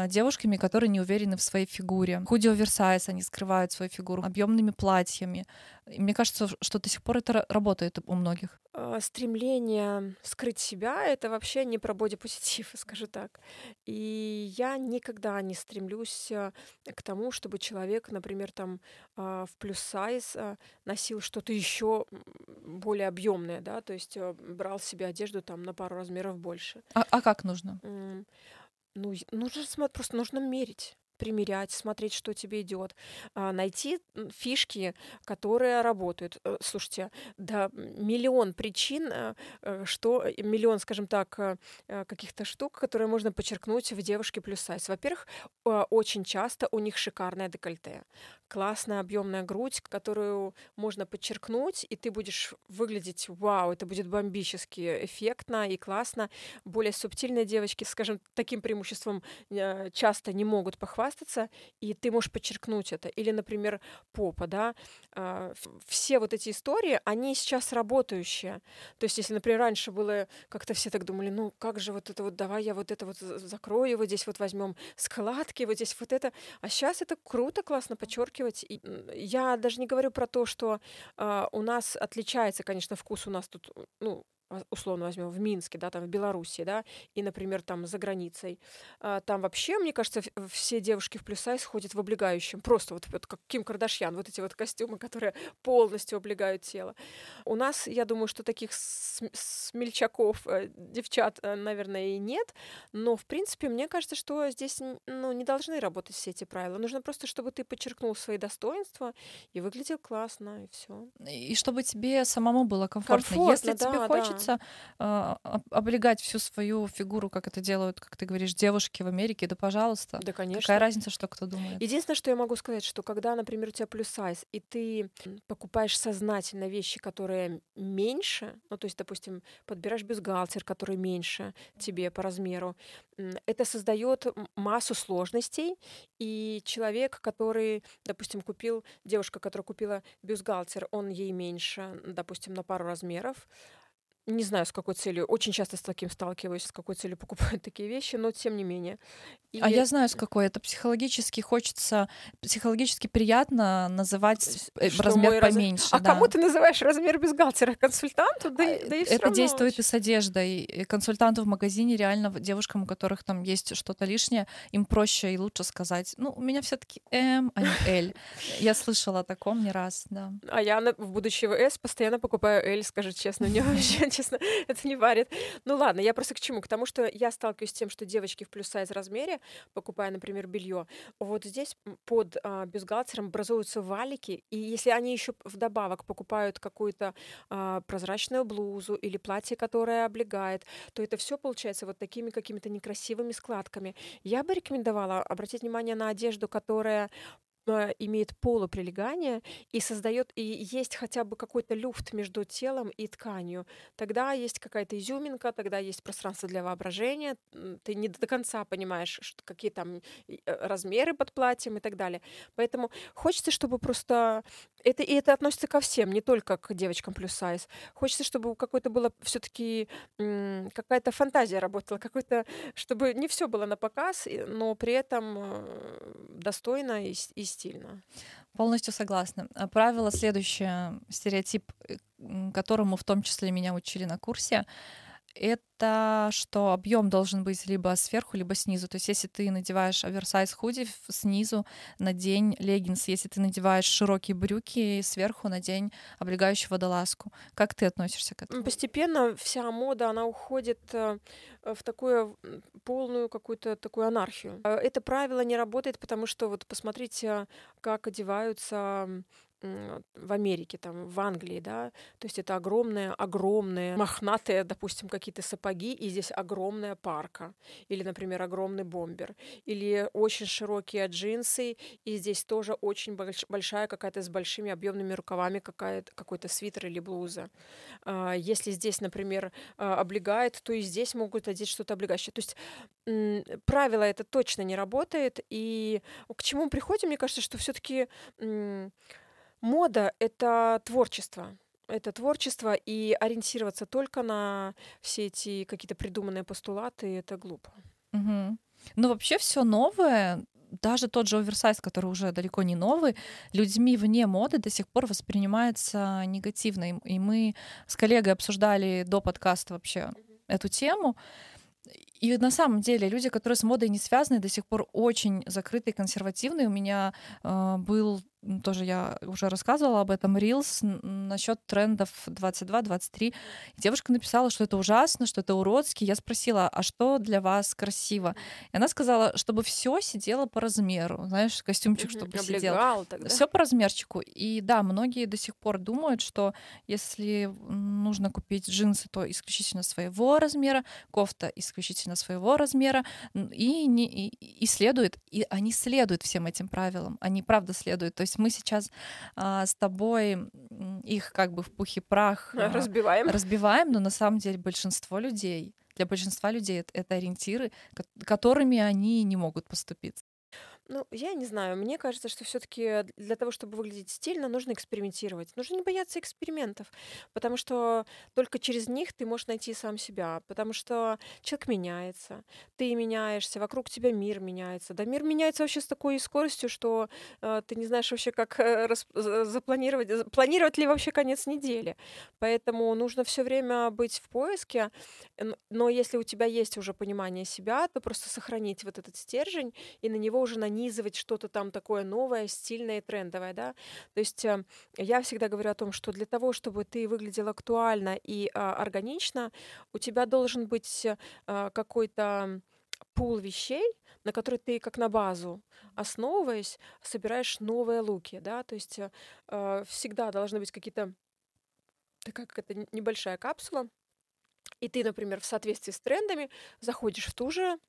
девушками, которые не уверены в своей фигуре. Худи оверсайз, они скрывают свою фигуру объемными платьями. И мне кажется, что до сих пор это ра- работает у многих. А, Стремление скрыть себя — это вообще не про бодипозитив, <laughs> скажу так. И я никогда не стремлюсь а, к тому, чтобы человек, например, там а, в плюс сайз а, носил что-то еще более объемное, да, то есть а, брал себе одежду там на пару размеров больше. А, а как нужно? Ну, нужно просто нужно мерить примерять, смотреть, что тебе идет, а, найти фишки, которые работают. Э, Слушайте, да, миллион причин, э, э, что миллион, скажем так, каких-то штук, которые можно подчеркнуть в девушке плюс сайз. Во-первых, э, очень часто у них шикарное декольте, классная объемная грудь, которую можно подчеркнуть, и ты будешь выглядеть, вау, это будет бомбически эффектно и классно. Более субтильные девочки, скажем, таким преимуществом часто не могут похвастаться, и ты можешь подчеркнуть это. Или, например, попа, да. А, Все вот эти истории, они сейчас работающие. То есть, если, например, раньше было, как-то все так думали, ну, как же вот это вот, давай я вот это вот за- закрою, вот здесь вот возьмем складки, вот здесь вот это. А сейчас это круто, классно подчеркивать. И я даже не говорю про то, что а, у нас отличается, конечно, вкус у нас тут, ну, условно возьмем в Минске, да, там в Беларуси, да, и, например, там за границей. А, Там вообще, мне кажется, все девушки в плюс сайз ходят в облегающем. Просто вот, вот как Ким Кардашьян, вот эти вот костюмы, которые <laughs> полностью облегают тело. У нас, я думаю, что таких см- смельчаков, э, девчат, э, наверное, и нет. Но, в принципе, мне кажется, что здесь ну, не должны работать все эти правила. Нужно просто, чтобы ты подчеркнул свои достоинства и выглядел классно, и все. И чтобы тебе самому было комфортно. Если Комфортно, тебе да, да. хочется а, об- облегать всю свою фигуру, как это делают, как ты говоришь, девушки в Америке, да пожалуйста. Да, конечно. Какая разница, что кто думает? Единственное, что я могу сказать, что когда, например, у тебя плюс сайз, и ты покупаешь сознательно вещи, которые меньше, ну, то есть, допустим, подбираешь бюстгальтер, который меньше тебе по размеру, это создает массу сложностей, и человек, который, допустим, купил, девушка, которая купила бюстгальтер, он ей меньше, допустим, на пару размеров, не знаю, с какой целью. Очень часто с таким сталкиваюсь, с какой целью покупают <laughs> такие вещи, но тем не менее. А И- я знаю, с какой. Это психологически хочется, психологически приятно называть э, что размер поменьше. А да. кому ты называешь размер бюстгальтера? <laughs> Консультанту? Да, А, да и это равно. действует и с одеждой. И консультанту в магазине реально девушкам, у которых там есть что-то лишнее, им проще и лучше сказать, ну, у меня все-таки М, а не <laughs> Л. Я слышала о таком не раз, да. А я, в С, постоянно покупаю L, скажу честно. Мне вообще честно, <laughs> это не варит. Ну ладно, я просто к чему? К тому, что я сталкиваюсь с тем, что девочки в плюс-сайз размере, покупая, например, белье, вот здесь под а, бюстгальтером образуются валики, и если они еще вдобавок покупают какую-то а, прозрачную блузу или платье, которое облегает, то это все получается вот такими какими-то некрасивыми складками. Я бы рекомендовала обратить внимание на одежду, которая имеет полуприлегание и создает, и есть хотя бы какой-то люфт между телом и тканью, тогда есть какая-то изюминка, тогда есть пространство для воображения, ты не до конца понимаешь, что, какие там э, размеры под платьем и так далее. Поэтому хочется, чтобы просто... Это, и это относится ко всем, не только к девочкам плюс сайз. Хочется, чтобы какой-то было все-таки какая-то фантазия работала, какой-то, чтобы не все было на показ, но при этом э, достойно и, и стильно. Полностью согласна. А правило следующее, стереотип, э, которому в том числе меня учили на курсе — это что объем должен быть либо сверху, либо снизу. То есть если ты надеваешь оверсайз худи снизу, надень леггинс. Если ты надеваешь широкие брюки, сверху надень облегающую водолазку. Как ты относишься к этому? Постепенно вся мода, она уходит э, в такую полную какую-то такую анархию. Э, это правило не работает, потому что вот посмотрите, как одеваются в Америке, там, в Англии, да, то есть это огромные, огромные, мохнатые, допустим, какие-то сапоги, и здесь огромная парка, или, например, огромный бомбер, или очень широкие джинсы, и здесь тоже очень больш, большая какая-то с большими объемными рукавами какая-то, какой-то свитер или блуза. А, если здесь, например, а, облегает, то и здесь могут одеть что-то облегающее. То есть правило это точно не работает, и к чему приходим, мне кажется, что все-таки Мода — это творчество. Это творчество, и ориентироваться только на все эти какие-то придуманные постулаты — это глупо. Угу. Ну, вообще все новое, даже тот же оверсайз, который уже далеко не новый, людьми вне моды до сих пор воспринимается негативно. И мы с коллегой обсуждали до подкаста вообще эту тему. И на самом деле люди, которые с модой не связаны, до сих пор очень закрытые, консервативные. У меня э, был тоже я уже рассказывала об этом, Reels насчет трендов 22-23. Девушка написала, что это ужасно, что это уродски. Я спросила, а что для вас красиво? И она сказала, чтобы все сидело по размеру. Знаешь, костюмчик, чтобы сидел. Все по размерчику. И да, многие до сих пор думают, что если нужно купить джинсы, то исключительно своего размера, кофта исключительно своего размера, и, не, и, и следует, и они следуют всем этим правилам. Они правда следуют. То есть мы сейчас а, с тобой их как бы в пух и прах а, разбиваем. разбиваем, но на самом деле большинство людей, для большинства людей это, это ориентиры, которыми они не могут поступить. Ну, я не знаю. Мне кажется, что все-таки для того, чтобы выглядеть стильно, нужно экспериментировать. Нужно не бояться экспериментов, потому что только через них ты можешь найти сам себя, потому что человек меняется, ты меняешься, вокруг тебя мир меняется. Да, мир меняется вообще с такой скоростью, что э, ты не знаешь вообще, как э, рас- запланировать, планировать ли вообще конец недели. Поэтому нужно все время быть в поиске. Но если у тебя есть уже понимание себя, то просто сохранить вот этот стержень и на него уже нанести нанизывать что-то там такое новое, стильное, трендовое, да. То есть э, я всегда говорю о том, что для того, чтобы ты выглядел актуально и а, органично, у тебя должен быть а, какой-то пул вещей, на который ты как на базу, основываясь, собираешь новые луки, да, то есть э, всегда должны быть какие-то такая какая-то небольшая капсула, и ты, например, в соответствии с трендами заходишь в ту же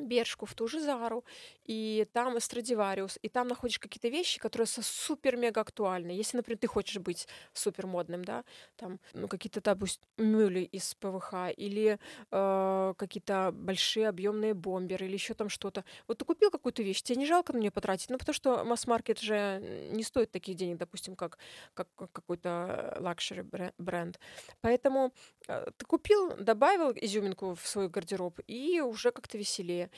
Бершку, в ту же Зару, и там Страдивариус, и там находишь какие-то вещи, которые супер-мега актуальны. Если, например, ты хочешь быть супер модным, да, там, ну, какие-то, допустим, мюли из ПВХ, или э, какие-то большие объемные бомберы, или еще там что-то. Вот ты купил какую-то вещь, тебе не жалко на нее потратить? Ну, потому что масс-маркет же не стоит таких денег, допустим, как, как, как какой-то luxury бренд. Поэтому э, ты купил, добавил изюминку в свой гардероб, и уже как-то веселее.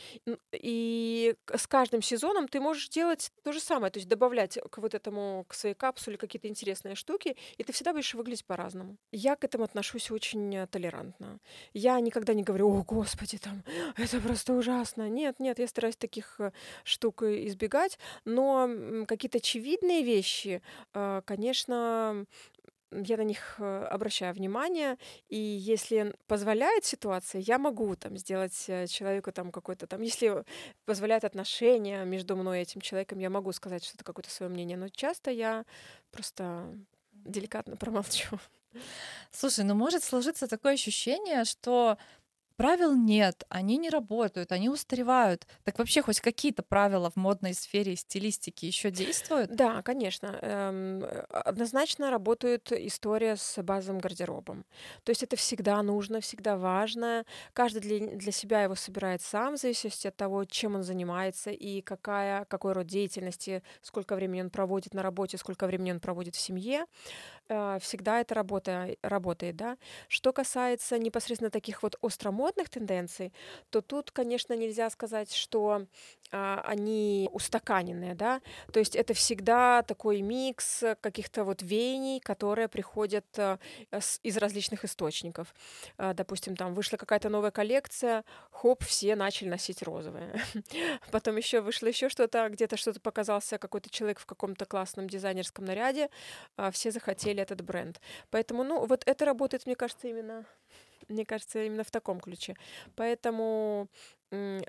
И с каждым сезоном ты можешь делать то же самое, то есть добавлять к вот этому, к своей капсуле какие-то интересные штуки, и ты всегда будешь выглядеть по-разному. Я к этому отношусь очень э, толерантно. Я никогда не говорю, о, господи, там, это просто ужасно. Нет, нет, я стараюсь таких э, штук избегать, но какие-то очевидные вещи, э, конечно, я на них э, обращаю внимание, и если позволяет ситуация, я могу там сделать э, человеку там какой-то там, если позволяет отношения между мной и этим человеком, я могу сказать что-то какое-то свое мнение, но часто я просто деликатно <laughs> промолчу. Слушай, ну может сложиться такое ощущение, что Правил нет, они не работают, они устаревают. Так вообще хоть какие-то правила в модной сфере стилистики еще действуют? Да, конечно. Эм, однозначно работает история с базовым гардеробом. То есть это всегда нужно, всегда важно. Каждый для, для себя его собирает сам, в зависимости от того, чем он занимается и какая, какой род деятельности, сколько времени он проводит на работе, сколько времени он проводит в семье. Э, всегда это работа, работает, да. Что касается непосредственно таких вот остромодных тенденций, то тут, конечно, нельзя сказать, что а, они устаканенные, да, то есть это всегда такой микс каких-то вот веяний, которые приходят с, из различных источников. А, допустим, там вышла какая-то новая коллекция, хоп, все начали носить розовое. <laughs> Потом еще вышло еще что-то, где-то что-то показался какой-то человек в каком-то классном дизайнерском наряде, а, все захотели этот бренд. Поэтому, ну, вот это работает, мне кажется, именно мне кажется, именно в таком ключе. Поэтому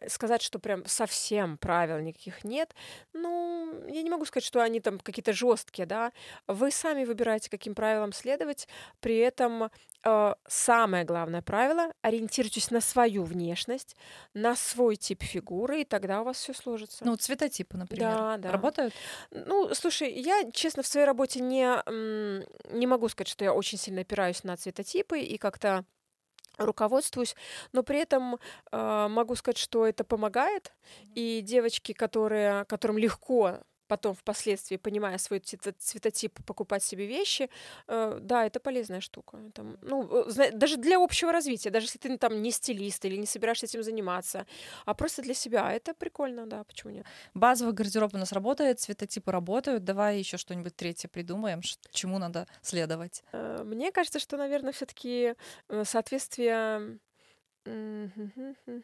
сказать, что прям совсем правил никаких нет, ну, я не могу сказать, что они там какие-то жесткие, да. Вы сами выбираете, каким правилам следовать. При этом э, самое главное правило ориентируйтесь на свою внешность, на свой тип фигуры, и тогда у вас все сложится. Ну, цветотипы, например, да, да. работают? Ну, слушай, я, честно, в своей работе не, не могу сказать, что я очень сильно опираюсь на цветотипы и как-то руководствуюсь, но при этом э, могу сказать, что это помогает, и девочки, которые, которым легко потом впоследствии, понимая свой цветотип, покупать себе вещи, э, да, это полезная штука. Там, ну, э, даже для общего развития, даже если ты там не стилист или не собираешься этим заниматься, а просто для себя, это прикольно, да, почему нет? Базовый гардероб у нас работает, цветотипы работают, давай еще что-нибудь третье придумаем, чему надо следовать. Э, мне кажется, что, наверное, все-таки соответствие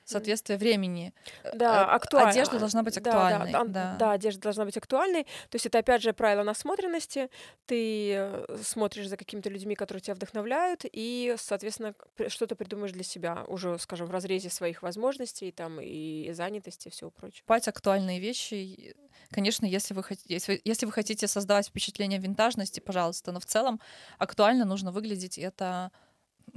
Соответствие времени. Да, э, актуально. Одежда должна быть актуальной. Да, да, да. да, одежда должна быть актуальной. То есть это, опять же, правило насмотренности. Ты э, смотришь за какими-то людьми, которые тебя вдохновляют, и, соответственно, что-то придумаешь для себя уже, скажем, в разрезе своих возможностей там, и занятости и всего прочего. Покупать актуальные вещи, конечно, если вы, если, если вы хотите создавать впечатление винтажности, пожалуйста, но в целом актуально нужно выглядеть, это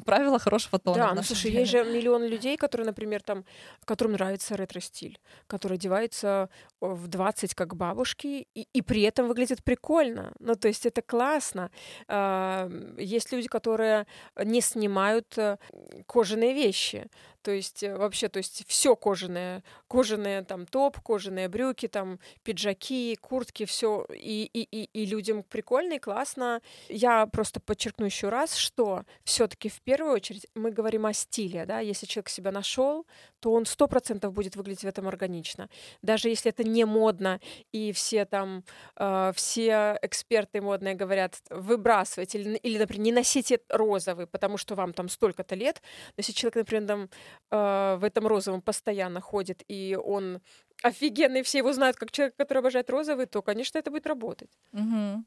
правила хорошего тона. Да, ну слушай, деле. есть же миллион людей, которые, например, там, которым нравится ретро-стиль, которые одеваются в 20 как бабушки и, и при этом выглядят прикольно. Ну, то есть это классно. Есть люди, которые не снимают э, кожаные вещи. То есть э, вообще, то есть все кожаное, кожаные там топ, кожаные брюки, там пиджаки, куртки, все и, и, и, и людям прикольно и классно. Я просто подчеркну еще раз, что все-таки в первую очередь мы говорим о стиле, да, если человек себя нашел, то он сто процентов будет выглядеть в этом органично. Даже если это не модно, и все там, э, все эксперты модные говорят, выбрасывайте, или, или, например, не носите розовый, потому что вам там столько-то лет. Но если человек, например, там, э, в этом розовом постоянно ходит, и он офигенный, все его знают как человек, который обожает розовый, то, конечно, это будет работать. Угу.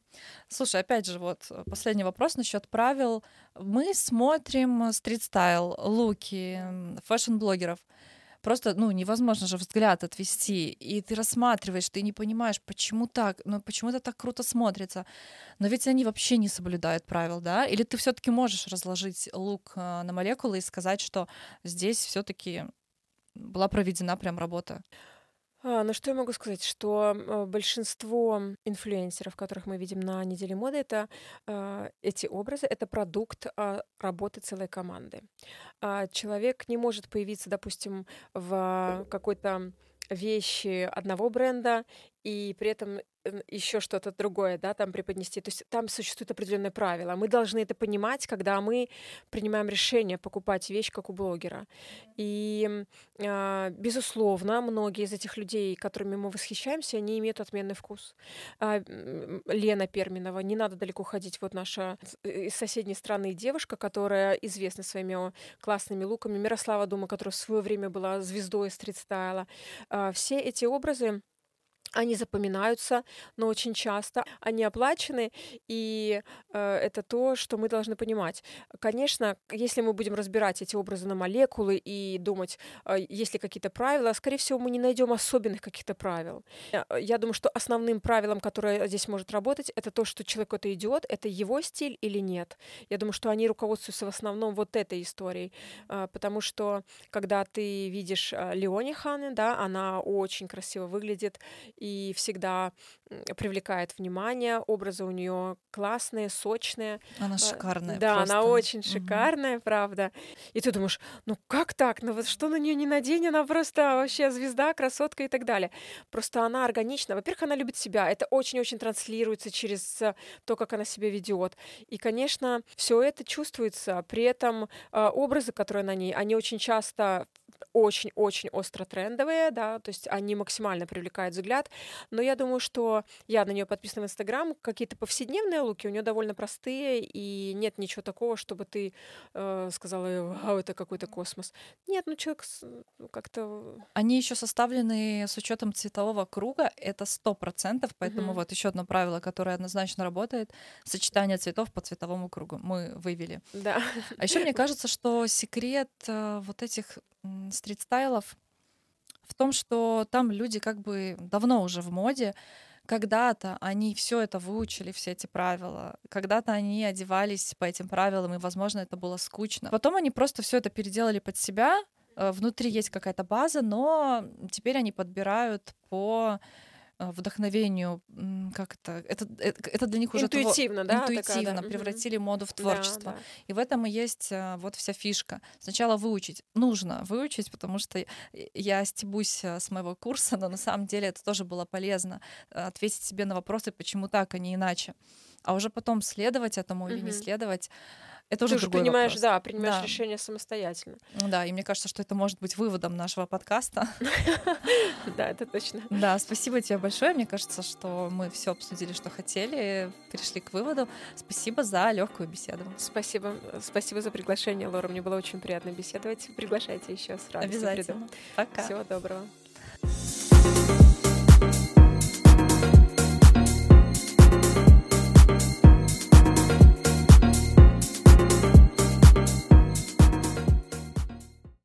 Слушай, опять же, вот э, последний вопрос насчет правил. Мы смотрим street style, луки, fashion -блогеров просто, ну, невозможно же взгляд отвести, и ты рассматриваешь, ты не понимаешь, почему так, ну, почему это так круто смотрится. Но ведь они вообще не соблюдают правил, да? Или ты все таки можешь разложить лук э, на молекулы и сказать, что здесь все таки была проведена прям работа? А, ну что я могу сказать, что э, большинство инфлюенсеров, которых мы видим на неделе моды, это э, эти образы, это продукт э, работы целой команды. А человек не может появиться, допустим, в какой-то вещи одного бренда и при этом еще что-то другое, да, там преподнести. То есть там существуют определенные правила. Мы должны это понимать, когда мы принимаем решение покупать вещь, как у блогера. И, э, безусловно, многие из этих людей, которыми мы восхищаемся, они имеют отменный вкус. Э, Лена Перминова, не надо далеко ходить, вот наша из соседней страны девушка, которая известна своими классными луками, Мирослава Дума, которая в свое время была звездой стрит-стайла. Э, все эти образы они запоминаются, но очень часто они оплачены, и э, это то, что мы должны понимать. Конечно, если мы будем разбирать эти образы на молекулы и думать, э, есть ли какие-то правила, скорее всего, мы не найдем особенных каких-то правил. Э, я думаю, что основным правилом, которое здесь может работать, это то, что человек это идет, это его стиль или нет. Я думаю, что они руководствуются в основном вот этой историей, э, потому что когда ты видишь э, Леони Ханы, да, она очень красиво выглядит, и всегда привлекает внимание. Образы у нее классные, сочные. Она э, шикарная. Да, просто. она очень шикарная, угу. правда. И ты думаешь, ну как так? Ну вот что на нее не надень, она просто вообще звезда, красотка и так далее. Просто она органична. Во-первых, она любит себя. Это очень-очень транслируется через э, то, как она себя ведет. И, конечно, все это чувствуется. При этом э, образы, которые на ней, они очень часто очень-очень остро трендовые, да, то есть они максимально привлекают взгляд, но я думаю, что я на нее подписана в Инстаграм, какие-то повседневные луки у нее довольно простые, и нет ничего такого, чтобы ты э, сказала, вау, это какой-то космос. Нет, ну человек ну, как-то... Они еще составлены с учетом цветового круга, это сто процентов, поэтому угу. вот еще одно правило, которое однозначно работает, сочетание цветов по цветовому кругу мы вывели. Да. А еще мне <laughs> кажется, что секрет э, вот этих стрит-стайлов в том, что там люди как бы давно уже в моде, когда-то они все это выучили, все эти правила. Когда-то они одевались по этим правилам, и, возможно, это было скучно. Потом они просто все это переделали под себя. Э, внутри есть какая-то база, но теперь они подбирают по вдохновению, как это, это, э, это для них уже интуитивно, тво... да, интуитивно такая, да. превратили моду в творчество. Да, да. И в этом и есть э, вот вся фишка. Сначала выучить, нужно выучить, потому что я стебусь с моего курса, но на самом деле это тоже было полезно ответить себе на вопросы, почему так, а не иначе. А уже потом следовать этому или не следовать это уже Ты уже принимаешь, вопрос. да, принимаешь да. решение самостоятельно. Да, и мне кажется, что это может быть выводом нашего подкаста. <laughs> Да, это точно. Да, спасибо тебе большое. Мне кажется, что мы все обсудили, что хотели, пришли к выводу. Спасибо за легкую беседу. Спасибо. Спасибо за приглашение, Лора. Мне было очень приятно беседовать. Приглашайте еще с радостью. Обязательно. Пока. Всего доброго.